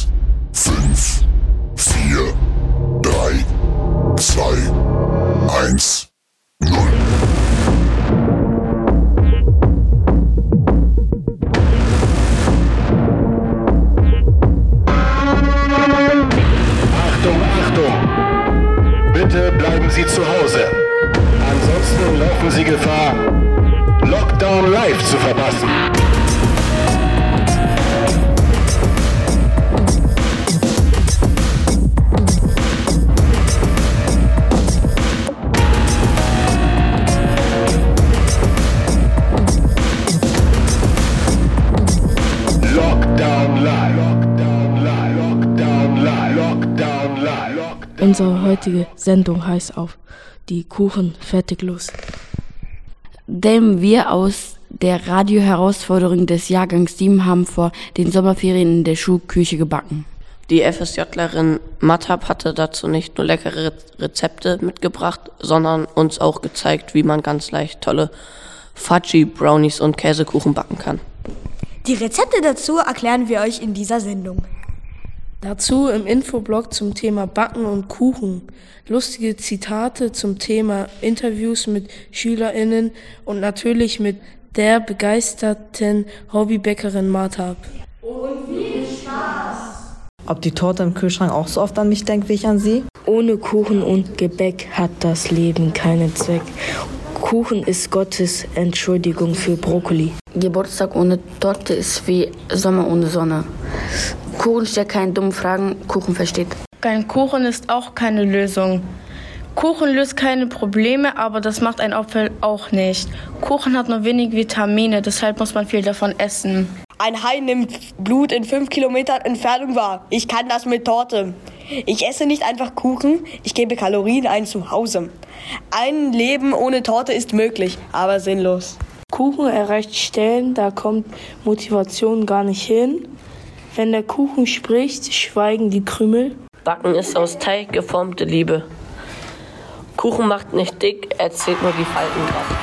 5, 4, 3, 2, 1, 0. Achtung, Achtung! Bitte bleiben Sie zu Hause. Ansonsten laufen Sie Gefahr, Lockdown live zu verpassen. Unsere heutige Sendung heißt auf die Kuchen fertig los. Denn wir aus der Radio-Herausforderung des Jahrgangs 7 haben vor den Sommerferien in der Schulküche gebacken. Die FSJlerin Matab hatte dazu nicht nur leckere Rezepte mitgebracht, sondern uns auch gezeigt, wie man ganz leicht tolle Fudgy, Brownies und Käsekuchen backen kann. Die Rezepte dazu erklären wir euch in dieser Sendung. Dazu im Infoblog zum Thema Backen und Kuchen, lustige Zitate zum Thema Interviews mit SchülerInnen und natürlich mit der begeisterten Hobbybäckerin Martab. Ob die Torte im Kühlschrank auch so oft an mich denkt, wie ich an sie? Ohne Kuchen und Gebäck hat das Leben keinen Zweck. Kuchen ist Gottes Entschuldigung für Brokkoli. Geburtstag ohne Torte ist wie Sommer ohne Sonne. Kuchen stellt keine dummen Fragen, Kuchen versteht. Kein Kuchen ist auch keine Lösung. Kuchen löst keine Probleme, aber das macht ein Apfel auch nicht. Kuchen hat nur wenig Vitamine, deshalb muss man viel davon essen. Ein Hai nimmt Blut in 5 Kilometer Entfernung wahr. Ich kann das mit Torte. Ich esse nicht einfach Kuchen, ich gebe Kalorien ein zu Hause. Ein Leben ohne Torte ist möglich, aber sinnlos. Kuchen erreicht Stellen, da kommt Motivation gar nicht hin. Wenn der Kuchen spricht, schweigen die Krümel. Backen ist aus Teig geformte Liebe. Kuchen macht nicht dick, er zählt nur die Falten grad.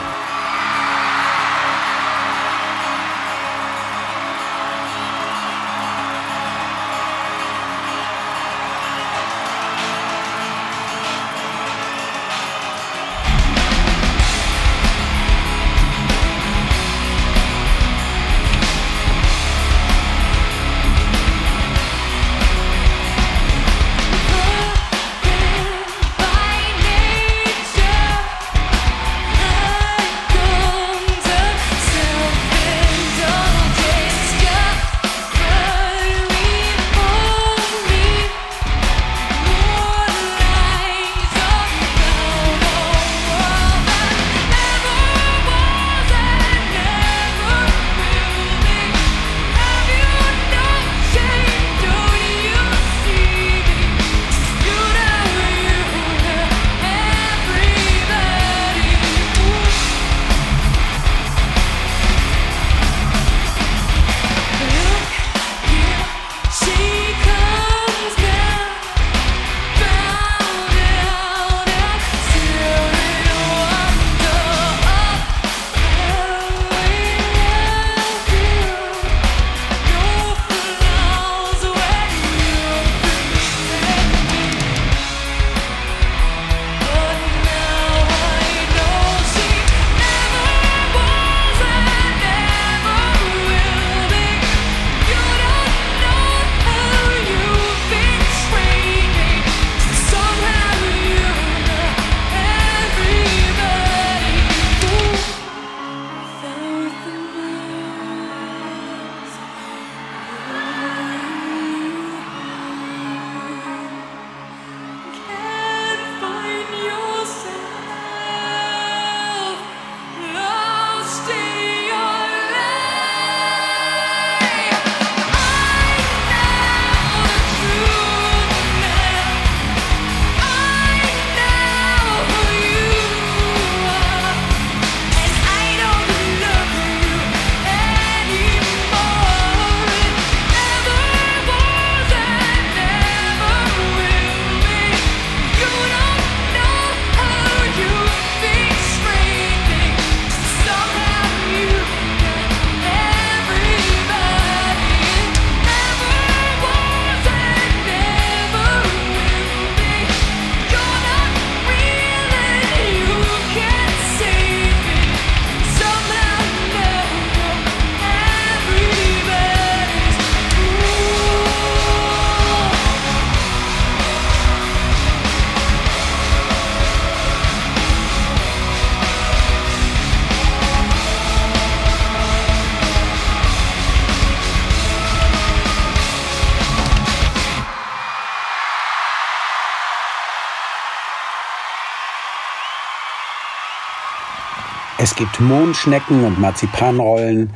Es gibt Mondschnecken und Marzipanrollen,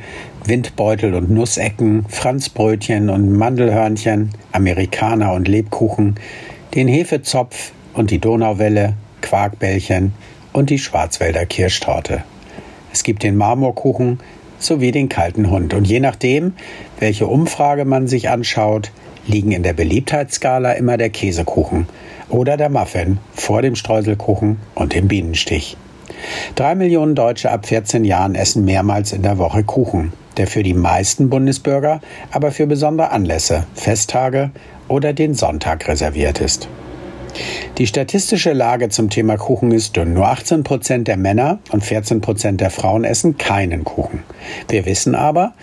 Windbeutel und Nussecken, Franzbrötchen und Mandelhörnchen, Amerikaner und Lebkuchen, den Hefezopf und die Donauwelle, Quarkbällchen und die Schwarzwälder Kirschtorte. Es gibt den Marmorkuchen sowie den kalten Hund. Und je nachdem, welche Umfrage man sich anschaut, liegen in der Beliebtheitsskala immer der Käsekuchen oder der Muffin vor dem Streuselkuchen und dem Bienenstich. Drei Millionen Deutsche ab 14 Jahren essen mehrmals in der Woche Kuchen, der für die meisten Bundesbürger aber für besondere Anlässe, Festtage oder den Sonntag reserviert ist. Die statistische Lage zum Thema Kuchen ist dünn. Nur 18 Prozent der Männer und 14 Prozent der Frauen essen keinen Kuchen. Wir wissen aber,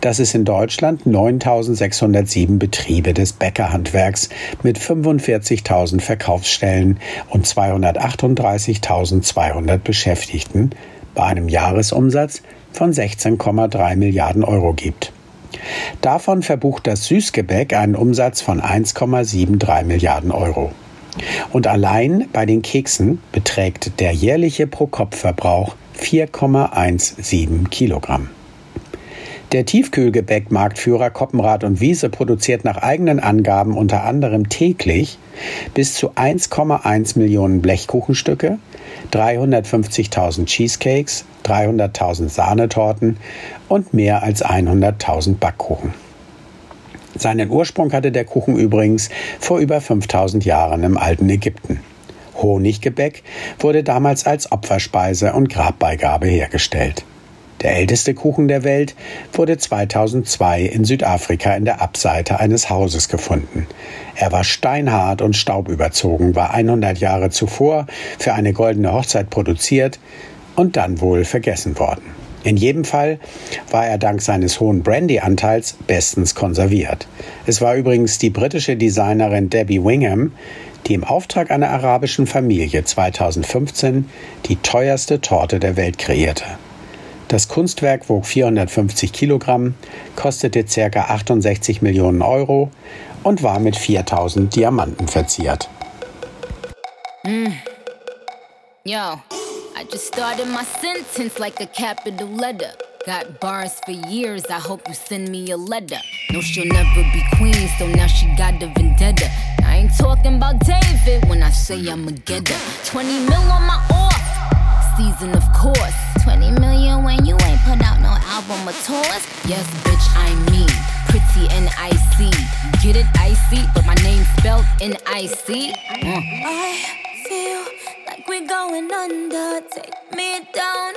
dass es in Deutschland 9607 Betriebe des Bäckerhandwerks mit 45.000 Verkaufsstellen und 238.200 Beschäftigten bei einem Jahresumsatz von 16,3 Milliarden Euro gibt. Davon verbucht das Süßgebäck einen Umsatz von 1,73 Milliarden Euro. Und allein bei den Keksen beträgt der jährliche Pro-Kopf-Verbrauch 4,17 Kilogramm. Der Tiefkühlgebäckmarktführer Koppenrad und Wiese produziert nach eigenen Angaben unter anderem täglich bis zu 1,1 Millionen Blechkuchenstücke, 350.000 Cheesecakes, 300.000 Sahnetorten und mehr als 100.000 Backkuchen. Seinen Ursprung hatte der Kuchen übrigens vor über 5000 Jahren im alten Ägypten. Honiggebäck wurde damals als Opferspeise und Grabbeigabe hergestellt. Der älteste Kuchen der Welt wurde 2002 in Südafrika in der Abseite eines Hauses gefunden. Er war steinhart und staubüberzogen, war 100 Jahre zuvor für eine goldene Hochzeit produziert und dann wohl vergessen worden. In jedem Fall war er dank seines hohen Brandy-Anteils bestens konserviert. Es war übrigens die britische Designerin Debbie Wingham, die im Auftrag einer arabischen Familie 2015 die teuerste Torte der Welt kreierte. Das Kunstwerk wog 450 Kilogramm, kostete ca. 68 Millionen Euro und war mit 4000 Diamanten verziert. Mm. Yo. I just started my sentence like a capital letter. Got bars for years, I hope you send me a letter. No, she'll never be queen, so now she got a vendetta. I ain't talking about David when I say I'ma get her. 20 mil on my off season, of course. 20 million when you ain't put out no album or tours. Yes, bitch, I'm me. Pretty and icy. Get it icy, but my name spelled N I C. Uh. I we're going under. Take me down.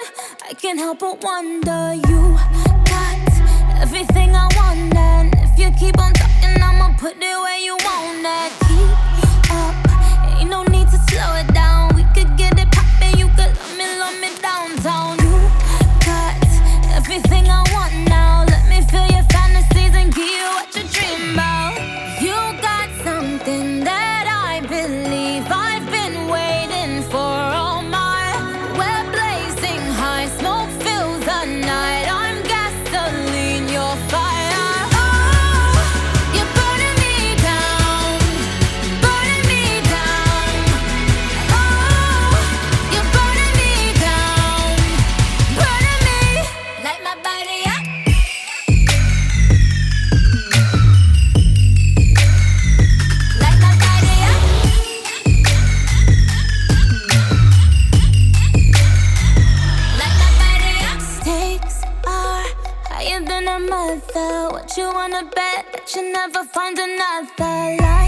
I can't help but wonder. You got everything I want, and if you keep on talking, I'ma put it where you want it. can never find another love.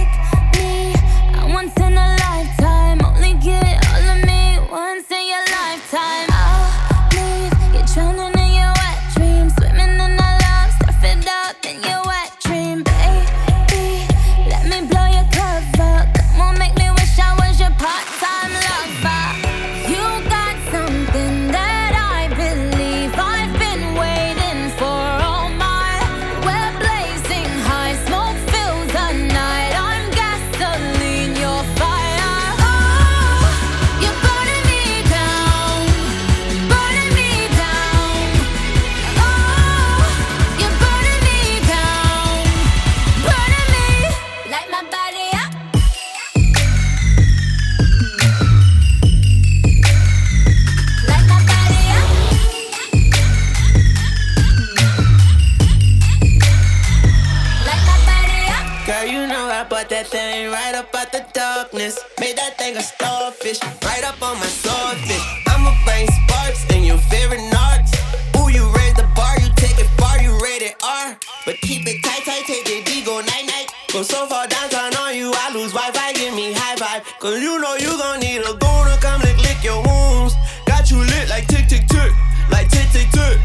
Me. Cause you know you gon' need a goon to come lick, lick your wounds. Got you lit like tick, tick, tick, like tick, tick, tick,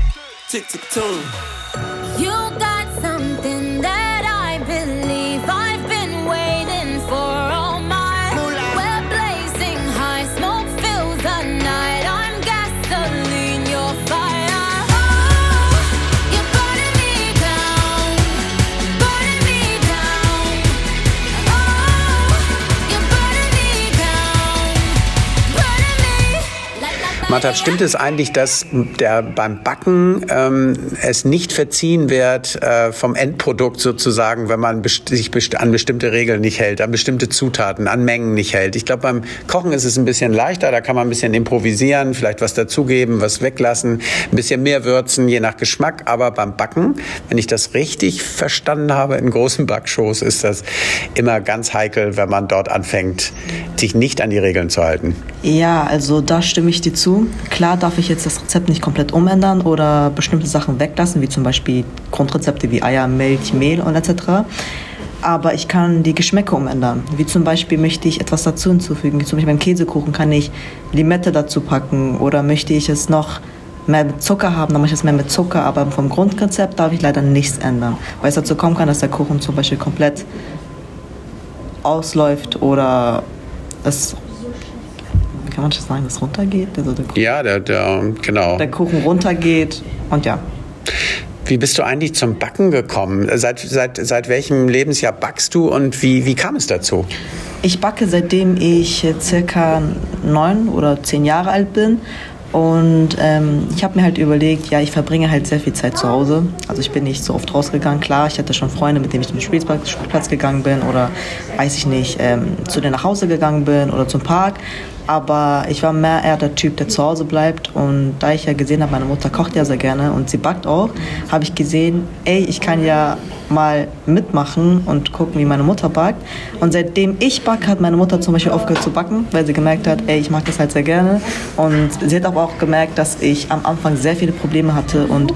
tick, tick, tune. You Like, Martha, stimmt es eigentlich, dass der beim Backen ähm, es nicht verziehen wird äh, vom Endprodukt sozusagen, wenn man best sich best an bestimmte Regeln nicht hält, an bestimmte Zutaten, an Mengen nicht hält? Ich glaube, beim Kochen ist es ein bisschen leichter, da kann man ein bisschen improvisieren, vielleicht was dazugeben, was weglassen, ein bisschen mehr würzen, je nach Geschmack. Aber beim Backen, wenn ich das richtig verstanden habe, in großen Backshows ist das immer ganz heikel, wenn man dort anfängt, sich nicht an die Regeln zu halten. Ja, also da stimme ich dir zu. Klar darf ich jetzt das Rezept nicht komplett umändern oder bestimmte Sachen weglassen, wie zum Beispiel Grundrezepte wie Eier, Milch, Mehl und etc. Aber ich kann die Geschmäcke umändern. Wie zum Beispiel möchte ich etwas dazu hinzufügen. Wie zum Beispiel beim Käsekuchen kann ich Limette dazu packen oder möchte ich es noch mehr mit Zucker haben, dann mache ich es mehr mit Zucker. Aber vom Grundrezept darf ich leider nichts ändern, weil es dazu kommen kann, dass der Kuchen zum Beispiel komplett ausläuft oder es kann man schon sagen, dass runtergeht? Also der, Kuchen, Ja, der, der, genau. der Kuchen runtergeht und ja. Wie bist du eigentlich zum Backen gekommen? Seit, seit, seit welchem Lebensjahr backst du und wie, wie kam es dazu? Ich backe seitdem ich äh, circa neun oder zehn Jahre alt bin. Und ähm, ich habe mir halt überlegt, ja, ich verbringe halt sehr viel Zeit zu Hause. Also ich bin nicht so oft rausgegangen. Klar, ich hatte schon Freunde, mit denen ich zum Spielplatz, gegangen bin oder, weiß ich nicht, ähm, zu denen nach Hause gegangen bin oder zum Park. Aber ich war mehr eher der Typ, der zu Hause bleibt. Und da ich ja gesehen habe, meine Mutter kocht ja sehr gerne und sie backt auch, habe ich gesehen, ey, ich kann ja mal mitmachen und gucken, wie meine Mutter backt. Und seitdem ich backe, hat meine Mutter zum Beispiel aufgehört zu backen, weil sie gemerkt hat, ey, ich mag das halt sehr gerne. Und sie hat aber auch gemerkt, dass ich am Anfang sehr viele Probleme hatte. Und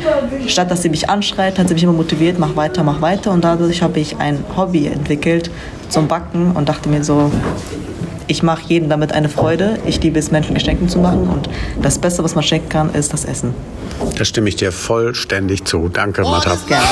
statt dass sie mich anschreit, hat sie mich immer motiviert, mach weiter, mach weiter. Und dadurch habe ich ein Hobby entwickelt zum Backen und dachte mir so, ich mache jedem damit eine Freude. Ich liebe es, Menschen Geschenke zu machen. Und das Beste, was man schenken kann, ist das Essen. Da stimme ich dir vollständig zu. Danke. Gerne.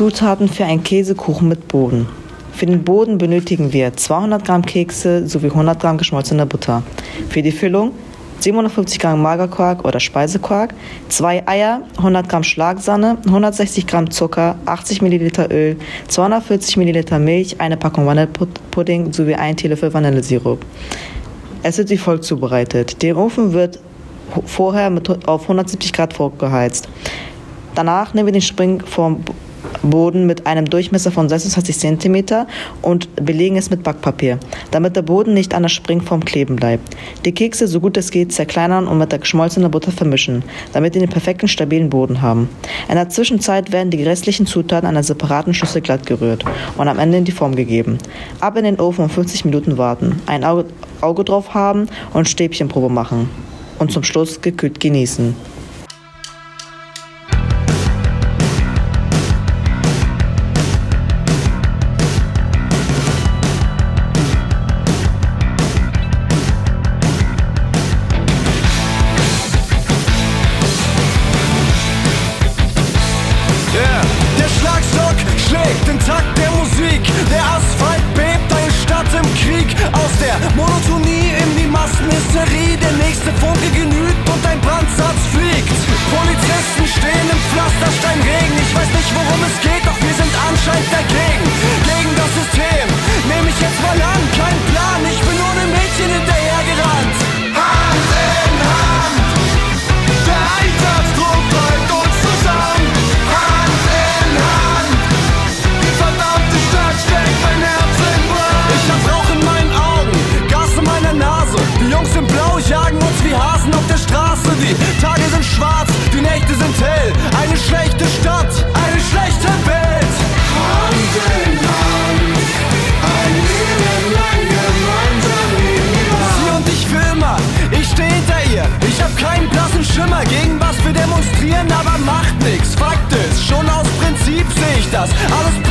Zutaten für einen Käsekuchen mit Boden. Für den Boden benötigen wir 200 Gramm Kekse sowie 100 Gramm geschmolzene Butter. Für die Füllung 750 Gramm Magerquark oder Speisequark, 2 Eier, 100 Gramm Schlagsahne, 160 Gramm Zucker, 80 Milliliter Öl, 240 Milliliter Milch, eine Packung Vanillepudding sowie ein Teelöffel Vanillesirup. Es wird wie folgt zubereitet. Der Ofen wird vorher mit, auf 170 Grad vorgeheizt. Danach nehmen wir den Spring vom Boden mit einem Durchmesser von 26 cm und belegen es mit Backpapier, damit der Boden nicht an der Springform kleben bleibt. Die Kekse so gut es geht zerkleinern und mit der geschmolzenen Butter vermischen, damit wir den perfekten stabilen Boden haben. In der Zwischenzeit werden die restlichen Zutaten in einer separaten Schüssel glatt gerührt und am Ende in die Form gegeben. Ab in den Ofen und 50 Minuten warten, ein Auge drauf haben und Stäbchenprobe machen. Und zum Schluss gekühlt genießen. Seh ich das.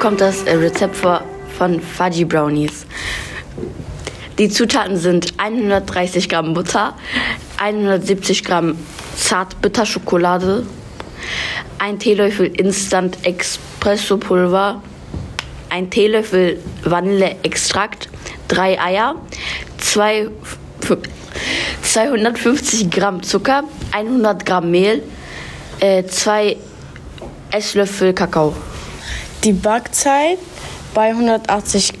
Kommt das äh, Rezept vor von Fudgy Brownies. Die Zutaten sind 130 Gramm Butter, 170 Gramm Zartbitterschokolade, ein Teelöffel Instant Espresso Pulver, ein Teelöffel Vanilleextrakt, drei Eier, zwei, f- 250 Gramm Zucker, 100 Gramm Mehl, äh, zwei Esslöffel Kakao. Die Backzeit bei 180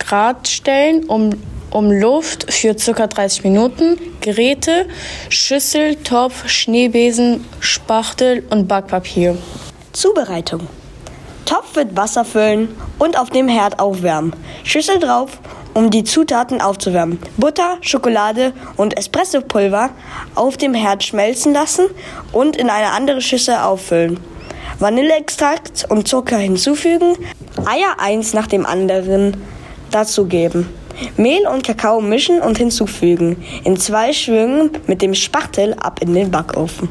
Grad stellen, um, um Luft für ca. 30 Minuten. Geräte, Schüssel, Topf, Schneebesen, Spachtel und Backpapier. Zubereitung. Topf mit Wasser füllen und auf dem Herd aufwärmen. Schüssel drauf, um die Zutaten aufzuwärmen. Butter, Schokolade und Espressopulver auf dem Herd schmelzen lassen und in eine andere Schüssel auffüllen. Vanilleextrakt und Zucker hinzufügen, Eier eins nach dem anderen dazugeben. Mehl und Kakao mischen und hinzufügen. In zwei Schwüngen mit dem Spachtel ab in den Backofen.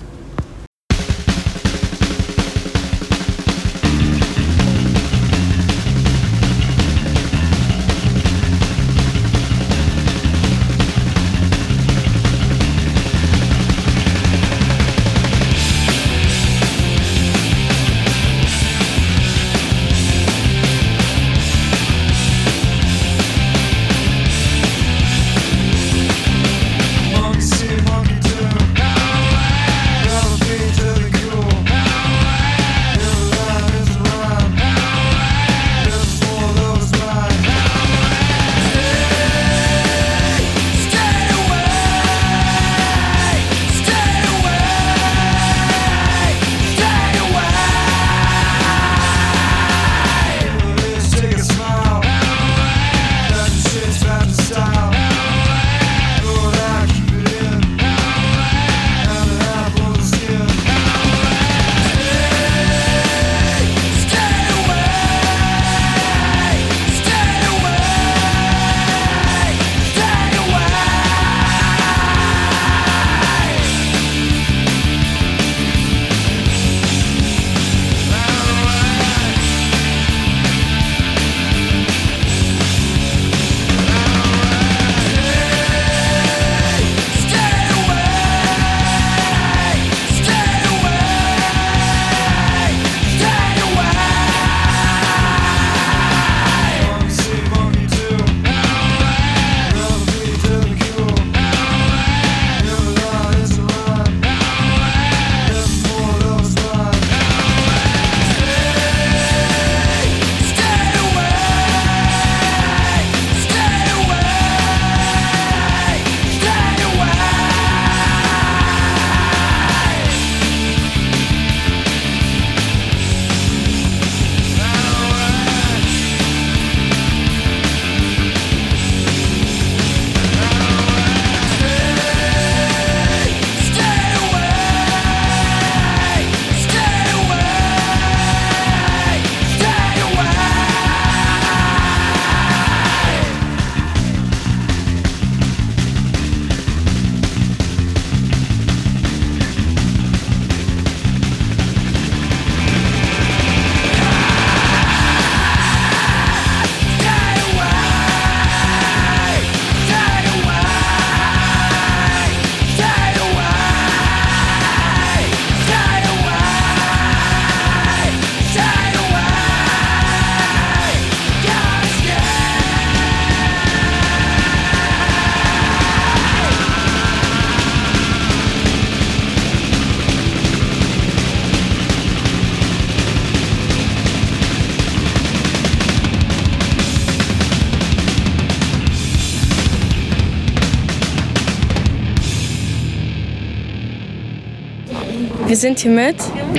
Wir sind hier mit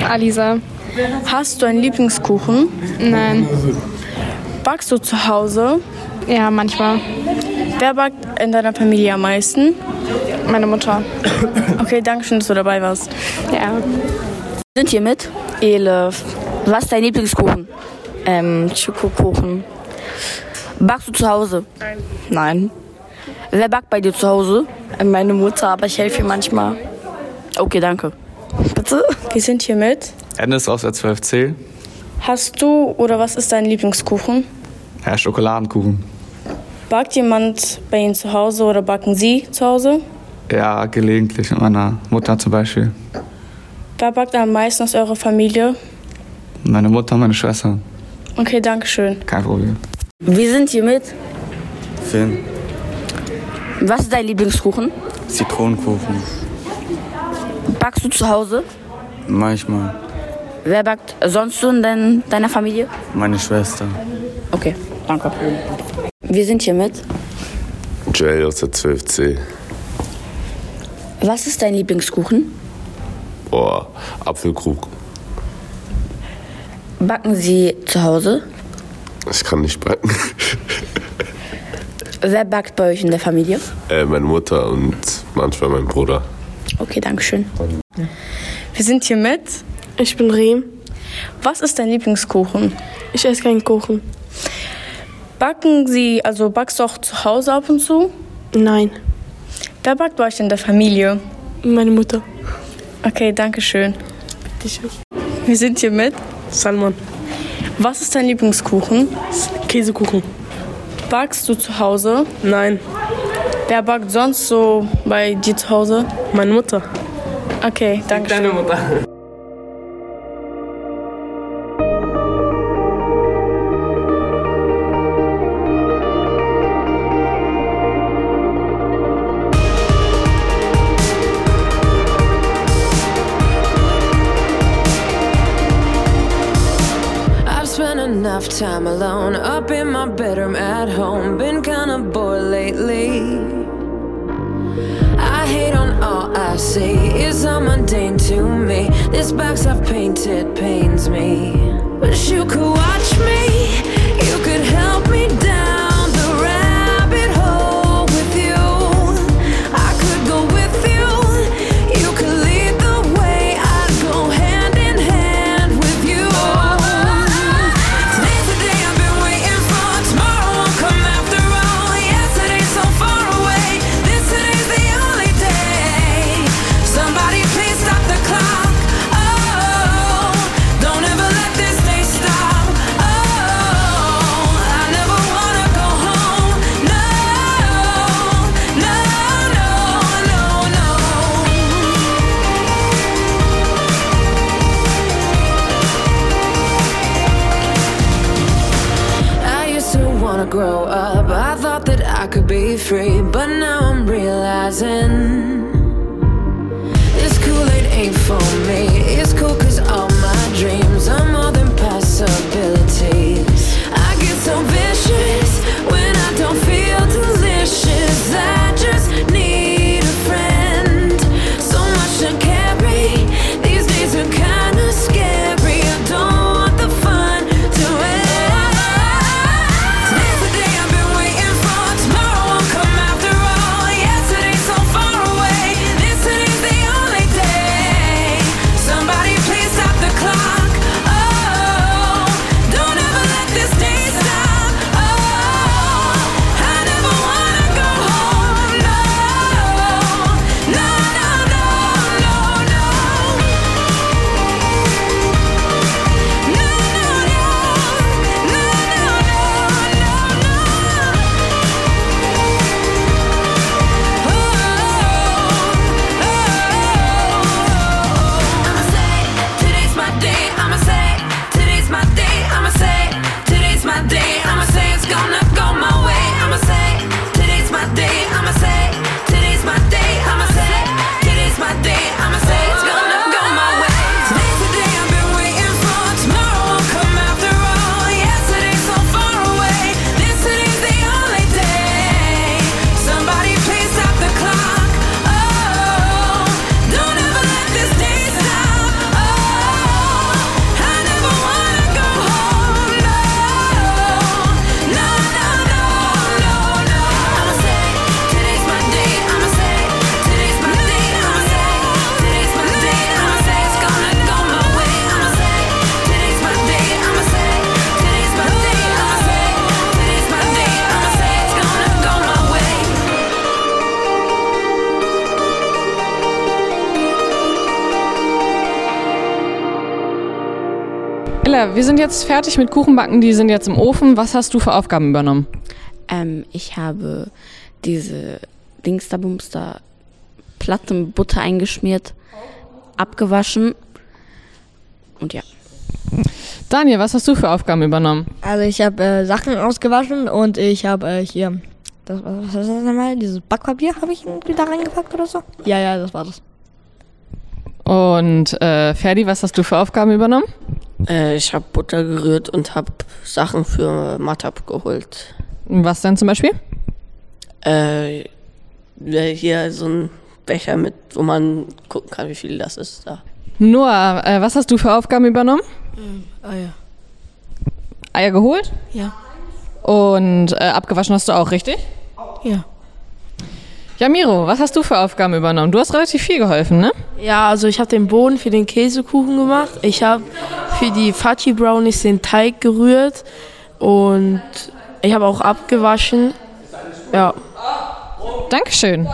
Alisa. Hast du einen Lieblingskuchen? Nein. Backst du zu Hause? Ja, manchmal. Wer backt in deiner Familie am meisten? Meine Mutter. Okay, danke schön, dass du dabei warst. Ja. Wir sind hier mit Elif. Was ist dein Lieblingskuchen? Ähm, Schokokuchen. Backst du zu Hause? Nein. Nein. Wer backt bei dir zu Hause? Meine Mutter, aber ich helfe ihr manchmal. Okay, danke. Bitte? Wir sind hier mit. Ennis aus der 12c. Hast du oder was ist dein Lieblingskuchen? Ja, Schokoladenkuchen. Backt jemand bei Ihnen zu Hause oder backen Sie zu Hause? Ja, gelegentlich mit meiner Mutter zum Beispiel. Wer backt am meisten aus eurer Familie? Meine Mutter, meine Schwester. Okay, danke schön. Kein Problem. Wir sind hier mit. Finn. Was ist dein Lieblingskuchen? Zitronenkuchen. Backst du zu Hause? Manchmal. Wer backt sonst so in dein, deiner Familie? Meine Schwester. Okay, danke. Wir sind hier mit. Joel aus der 12c. Was ist dein Lieblingskuchen? Boah, Apfelkrug. Backen Sie zu Hause? Ich kann nicht backen. Wer backt bei euch in der Familie? Äh, meine Mutter und manchmal mein Bruder. Okay, danke schön. Wir sind hier mit. Ich bin Rehm. Was ist dein Lieblingskuchen? Ich esse keinen Kuchen. Backen Sie, also backst du auch zu Hause ab und zu? Nein. Wer backt bei euch in der Familie? Meine Mutter. Okay, danke schön. Bitte schön. Wir sind hier mit. Salman. Was ist dein Lieblingskuchen? Käsekuchen. Backst du zu Hause? Nein. Wer backt sonst so bei dir zu Hause? Meine Mutter. Okay, danke schön. Deine Mutter. Wir sind jetzt fertig mit Kuchenbacken, die sind jetzt im Ofen. Was hast du für Aufgaben übernommen? Ähm, ich habe diese Dingsterbumster Platte mit Butter eingeschmiert, abgewaschen und ja. Daniel, was hast du für Aufgaben übernommen? Also ich habe äh, Sachen ausgewaschen und ich habe äh, hier, das, was ist das nochmal? Dieses Backpapier habe ich da reingepackt oder so? Ja, ja, das war das. Und äh, Ferdi, was hast du für Aufgaben übernommen? Äh, ich habe Butter gerührt und habe Sachen für Matab geholt. Was denn zum Beispiel? Äh, äh, hier so ein Becher mit, wo man gucken kann, wie viel das ist da. Noah, äh, was hast du für Aufgaben übernommen? Ähm, Eier. Eier geholt? Ja. Und äh, abgewaschen hast du auch, richtig? Ja. Ja, Miro, was hast du für Aufgaben übernommen? Du hast relativ viel geholfen, ne? Ja, also ich habe den Boden für den Käsekuchen gemacht. Ich habe für die Fudgy Brownies den Teig gerührt und ich habe auch abgewaschen. Ja. Dankeschön.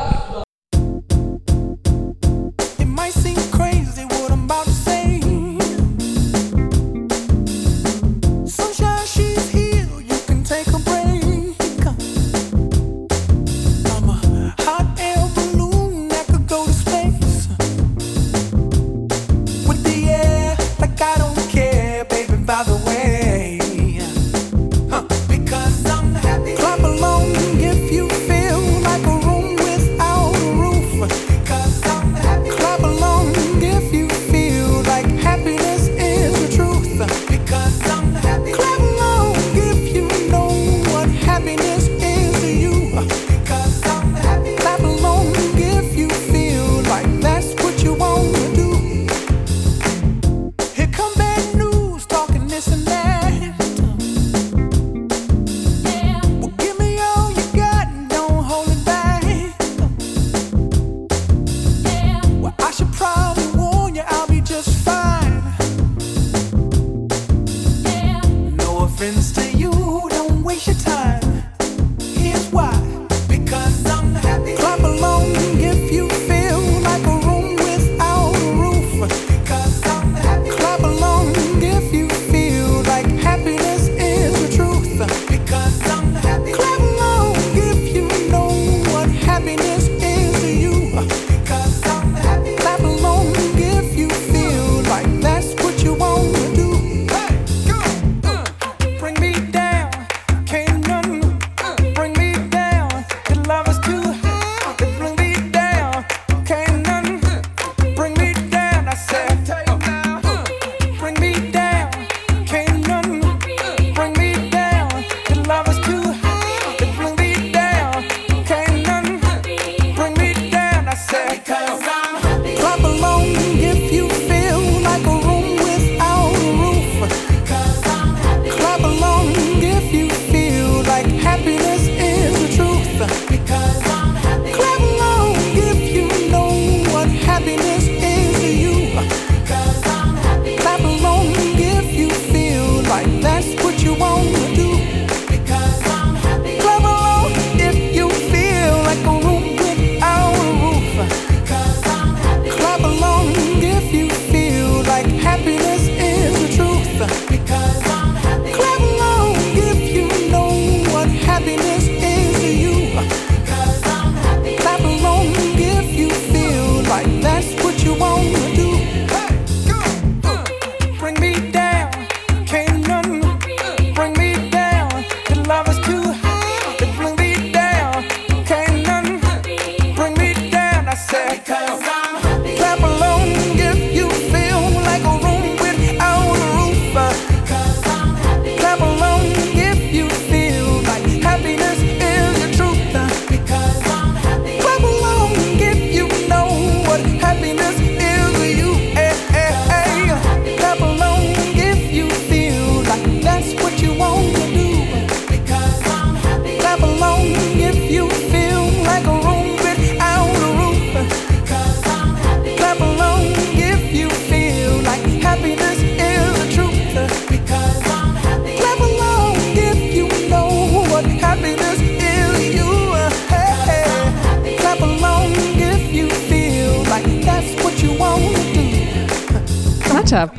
habe.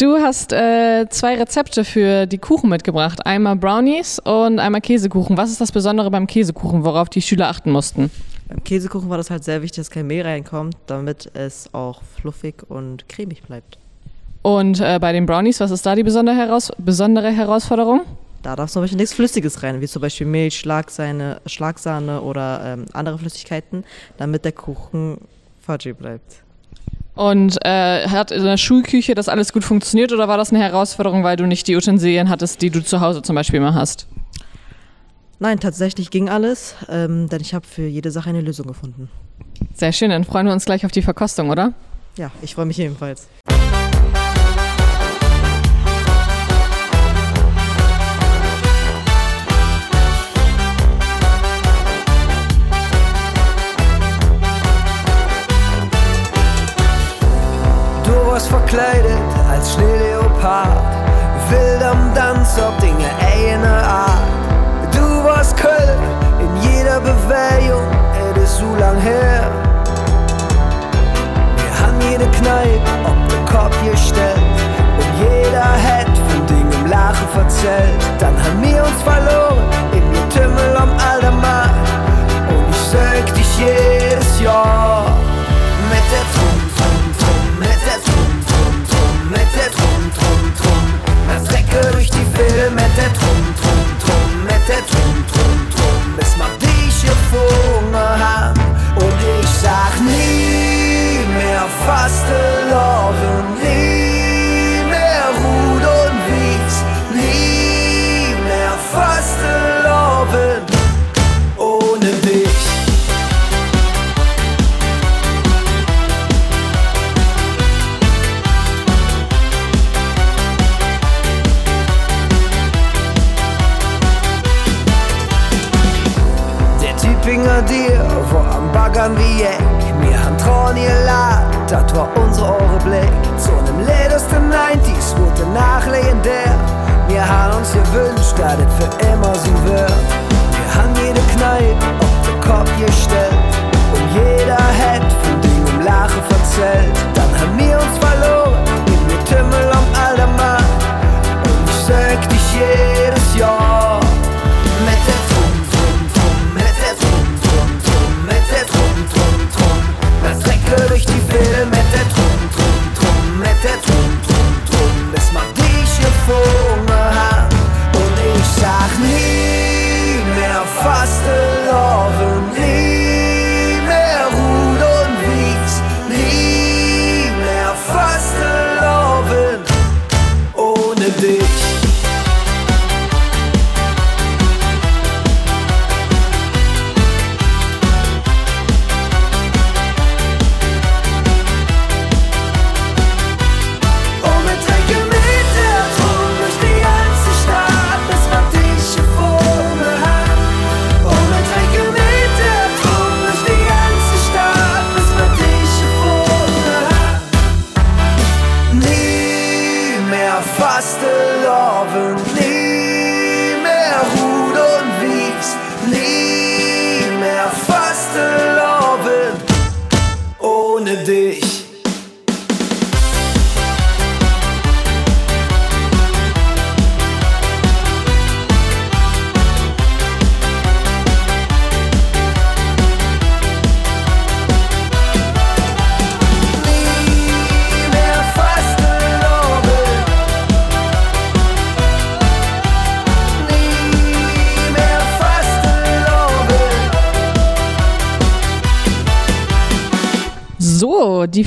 Du hast äh, zwei Rezepte für die Kuchen mitgebracht. Einmal Brownies und einmal Käsekuchen. Was ist das Besondere beim Käsekuchen, worauf die Schüler achten mussten? Beim Käsekuchen war das halt sehr wichtig, dass kein Mehl reinkommt, damit es auch fluffig und cremig bleibt. Und äh, bei den Brownies, was ist da die besondere, Heraus besondere Herausforderung? Da darf zum Beispiel nichts Flüssiges rein, wie zum Beispiel Milch, Schlagsahne, Schlagsahne oder ähm, andere Flüssigkeiten, damit der Kuchen fudgy bleibt. Und äh, hat in der Schulküche das alles gut funktioniert oder war das eine Herausforderung, weil du nicht die Utensilien hattest, die du zu Hause zum Beispiel immer hast? Nein, tatsächlich ging alles, ähm, denn ich habe für jede Sache eine Lösung gefunden. Sehr schön, dann freuen wir uns gleich auf die Verkostung, oder? Ja, ich freue mich ebenfalls. Verkleidet als Schneeleopard, wild am Tanz auf Dinge eine Art. Du warst Köln in jeder Bewegung, es ist so lang her. Wir haben jede Kneipe auf den Kopf gestellt und jeder hat von Dingen im Lachen verzählt. Dann haben wir mehr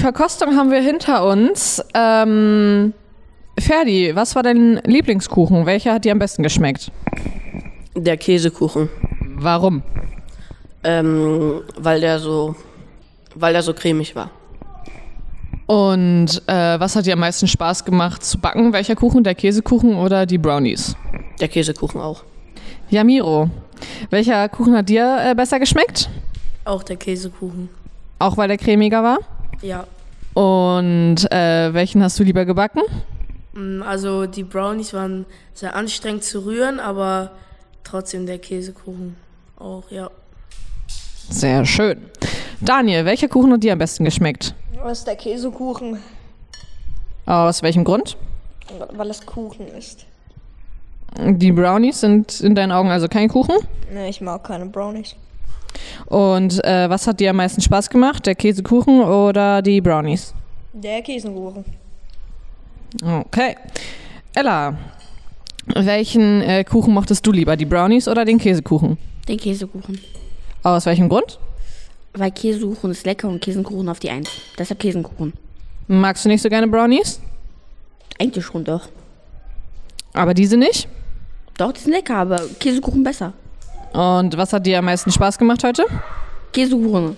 Verkostung haben wir hinter uns. Ähm, Ferdi, was war dein Lieblingskuchen? Welcher hat dir am besten geschmeckt? Der Käsekuchen. Warum? Ähm, weil der so, weil der so cremig war. Und äh, was hat dir am meisten Spaß gemacht zu backen? Welcher Kuchen? Der Käsekuchen oder die Brownies? Der Käsekuchen auch. Ja, Miro, welcher Kuchen hat dir äh, besser geschmeckt? Auch der Käsekuchen. Auch weil der cremiger war? Ja. Und äh, welchen hast du lieber gebacken? Mm, Also die Brownies waren sehr anstrengend zu rühren, aber trotzdem der Käsekuchen auch, ja. Sehr schön. Daniel, welcher Kuchen hat dir am besten geschmeckt? Was ist der Käsekuchen? Aus welchem Grund? weil es Kuchen ist. Die Brownies sind in deinen Augen also kein Kuchen? Ne, ich mag keine Brownies. Und äh, was hat dir am meisten Spaß gemacht? Der Käsekuchen oder die Brownies? Der Käsekuchen. Okay. Ella, welchen äh, Kuchen mochtest du lieber? Die Brownies oder den Käsekuchen? Den Käsekuchen. Aus welchem Grund? Weil Käsekuchen ist lecker und Käsekuchen auf die Eins. Deshalb Käsekuchen. Magst du nicht so gerne Brownies? Eigentlich schon doch. Aber diese nicht? Doch, die sind lecker, aber Käsekuchen besser. Und was hat dir am meisten Spaß gemacht heute? Käsekuchen.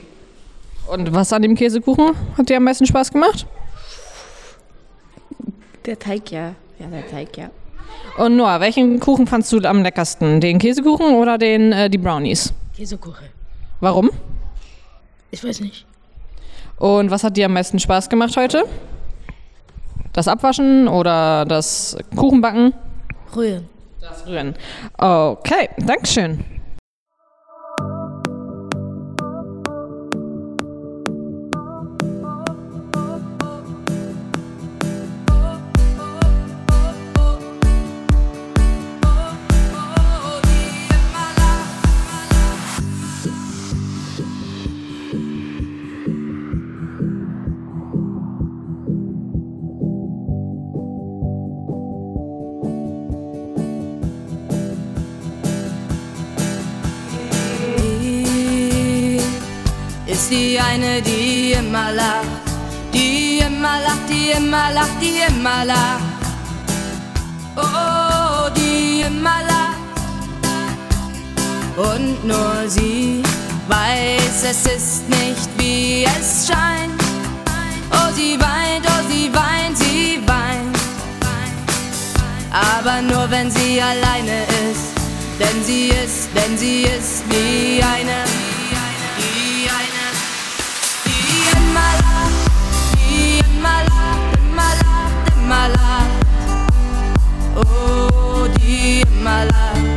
Und was an dem Käsekuchen hat dir am meisten Spaß gemacht? Der Teig, ja. Ja, der Teig, ja. Und Noah, welchen Kuchen fandst du am leckersten? Den Käsekuchen oder den, äh, die Brownies? Käsekuchen. Warum? Ich weiß nicht. Und was hat dir am meisten Spaß gemacht heute? Das Abwaschen oder das Kuchenbacken? Rühren. Das Rühren. Okay, Dankeschön. Immer lacht, die immer lacht, die immer lacht, die immer lacht. Oh, die immer lacht. Und nur sie weiß, es ist nicht wie es scheint. Oh, sie weint, oh, sie weint, sie weint. Aber nur wenn sie alleine ist. Denn sie ist, denn sie ist die eine, lacht, immer lacht. Oh, die immer lacht,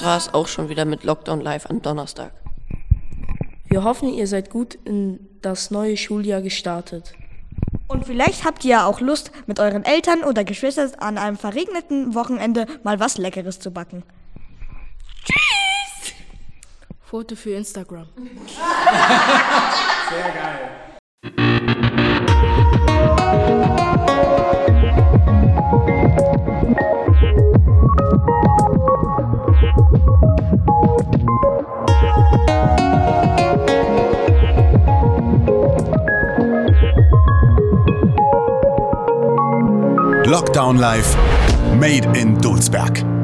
Das war's auch schon wieder mit Lockdown Live am Donnerstag. Wir hoffen, ihr seid gut in das neue Schuljahr gestartet. Und vielleicht habt ihr ja auch Lust, mit euren Eltern oder Geschwistern an einem verregneten Wochenende mal was Leckeres zu backen. Foto für Instagram. Sehr geil. Lockdown life, Made in Dulsberg.